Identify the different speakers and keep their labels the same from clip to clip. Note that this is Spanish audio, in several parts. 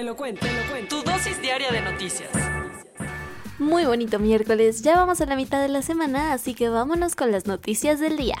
Speaker 1: Te lo cuento, te lo cuento. Tu dosis diaria de noticias.
Speaker 2: Muy bonito miércoles, ya vamos a la mitad de la semana, así que vámonos con las noticias del día.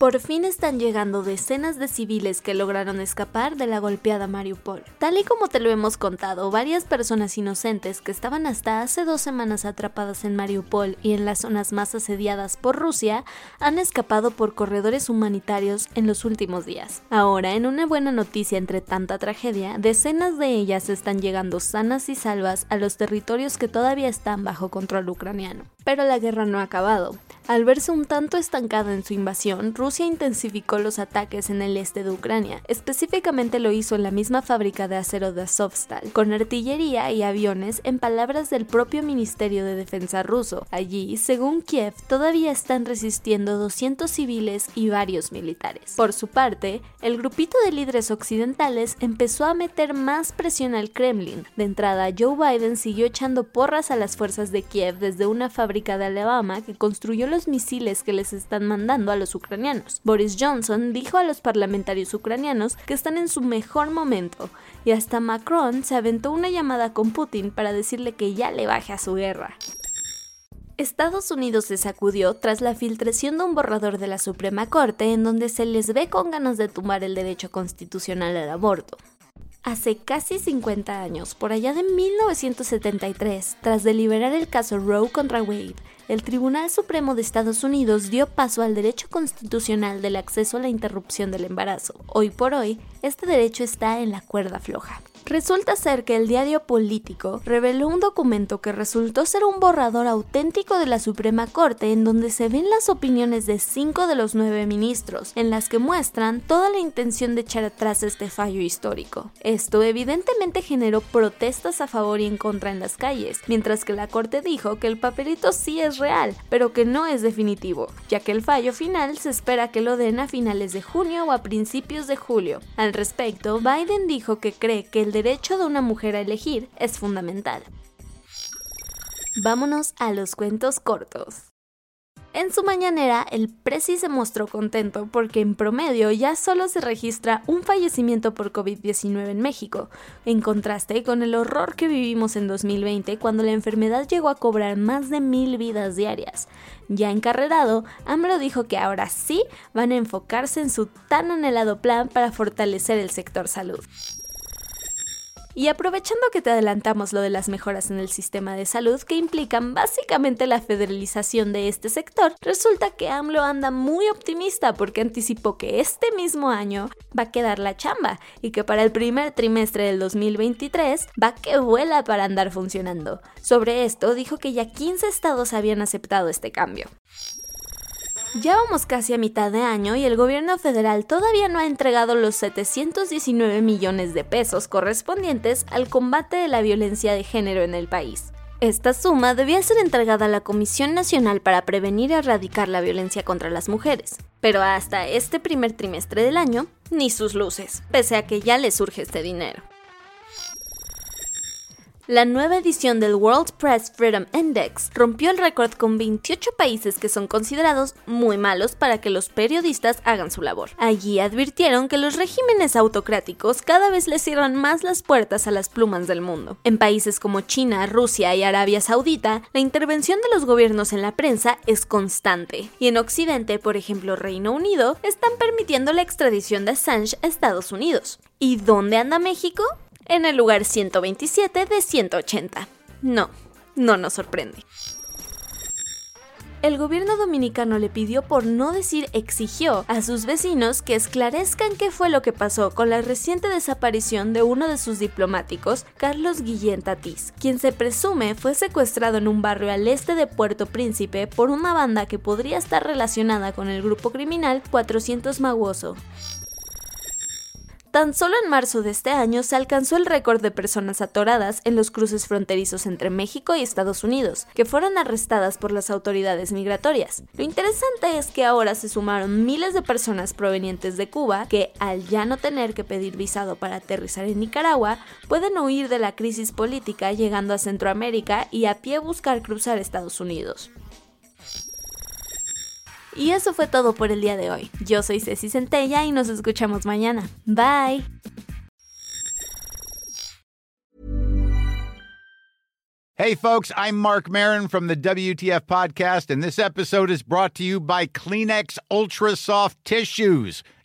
Speaker 2: Por fin están llegando decenas de civiles que lograron escapar de la golpeada Mariupol. Tal y como te lo hemos contado, varias personas inocentes que estaban hasta hace dos semanas atrapadas en Mariupol y en las zonas más asediadas por Rusia han escapado por corredores humanitarios en los últimos días. Ahora, en una buena noticia entre tanta tragedia, decenas de ellas están llegando sanas y salvas a los territorios que todavía están bajo control ucraniano. Pero la guerra no ha acabado. Al verse un tanto estancada en su invasión, Rusia intensificó los ataques en el este de Ucrania. Específicamente lo hizo en la misma fábrica de acero de Azovstal, con artillería y aviones en palabras del propio Ministerio de Defensa ruso. Allí, según Kiev, todavía están resistiendo 200 civiles y varios militares. Por su parte, el grupito de líderes occidentales empezó a meter más presión al Kremlin. De entrada, Joe Biden siguió echando porras a las fuerzas de Kiev desde una fábrica de Alabama que construyó los misiles que les están mandando a los ucranianos. Boris Johnson dijo a los parlamentarios ucranianos que están en su mejor momento y hasta Macron se aventó una llamada con Putin para decirle que ya le baje a su guerra. Estados Unidos se sacudió tras la filtración de un borrador de la Suprema Corte en donde se les ve con ganas de tumbar el derecho constitucional al aborto. Hace casi 50 años, por allá de 1973, tras deliberar el caso Roe contra Wade, el Tribunal Supremo de Estados Unidos dio paso al derecho constitucional del acceso a la interrupción del embarazo. Hoy por hoy, este derecho está en la cuerda floja. Resulta ser que el diario Político reveló un documento que resultó ser un borrador auténtico de la Suprema Corte en donde se ven las opiniones de cinco de los nueve ministros, en las que muestran toda la intención de echar atrás este fallo histórico. Esto evidentemente generó protestas a favor y en contra en las calles, mientras que la Corte dijo que el papelito sí es real, pero que no es definitivo, ya que el fallo final se espera que lo den a finales de junio o a principios de julio. Al respecto, Biden dijo que cree que el derecho de una mujer a elegir es fundamental. Vámonos a los cuentos cortos. En su mañanera, el Prezi se mostró contento porque en promedio ya solo se registra un fallecimiento por COVID-19 en México, en contraste con el horror que vivimos en 2020 cuando la enfermedad llegó a cobrar más de mil vidas diarias. Ya encarrerado, AMLO dijo que ahora sí van a enfocarse en su tan anhelado plan para fortalecer el sector salud. Y aprovechando que te adelantamos lo de las mejoras en el sistema de salud que implican básicamente la federalización de este sector, resulta que AMLO anda muy optimista porque anticipó que este mismo año va a quedar la chamba y que para el primer trimestre del 2023 va que vuela para andar funcionando. Sobre esto dijo que ya 15 estados habían aceptado este cambio. Ya vamos casi a mitad de año y el gobierno federal todavía no ha entregado los 719 millones de pesos correspondientes al combate de la violencia de género en el país. Esta suma debía ser entregada a la Comisión Nacional para Prevenir y Erradicar la Violencia contra las Mujeres, pero hasta este primer trimestre del año, ni sus luces, pese a que ya le surge este dinero. La nueva edición del World Press Freedom Index rompió el récord con 28 países que son considerados muy malos para que los periodistas hagan su labor. Allí advirtieron que los regímenes autocráticos cada vez les cierran más las puertas a las plumas del mundo. En países como China, Rusia y Arabia Saudita, la intervención de los gobiernos en la prensa es constante. Y en Occidente, por ejemplo Reino Unido, están permitiendo la extradición de Assange a Estados Unidos. ¿Y dónde anda México? En el lugar 127 de 180. No, no nos sorprende. El gobierno dominicano le pidió por no decir exigió a sus vecinos que esclarezcan qué fue lo que pasó con la reciente desaparición de uno de sus diplomáticos, Carlos Guillén Tatís, quien se presume fue secuestrado en un barrio al este de Puerto Príncipe por una banda que podría estar relacionada con el grupo criminal 400 Maguoso. Tan solo en marzo de este año se alcanzó el récord de personas atoradas en los cruces fronterizos entre México y Estados Unidos, que fueron arrestadas por las autoridades migratorias. Lo interesante es que ahora se sumaron miles de personas provenientes de Cuba que, al ya no tener que pedir visado para aterrizar en Nicaragua, pueden huir de la crisis política llegando a Centroamérica y a pie buscar cruzar Estados Unidos. Y eso fue todo por el día de hoy. Yo soy Ceci Centella y nos escuchamos mañana. Bye.
Speaker 3: Hey, folks, I'm Mark Marin from the WTF Podcast, and this episode is brought to you by Kleenex Ultra Soft Tissues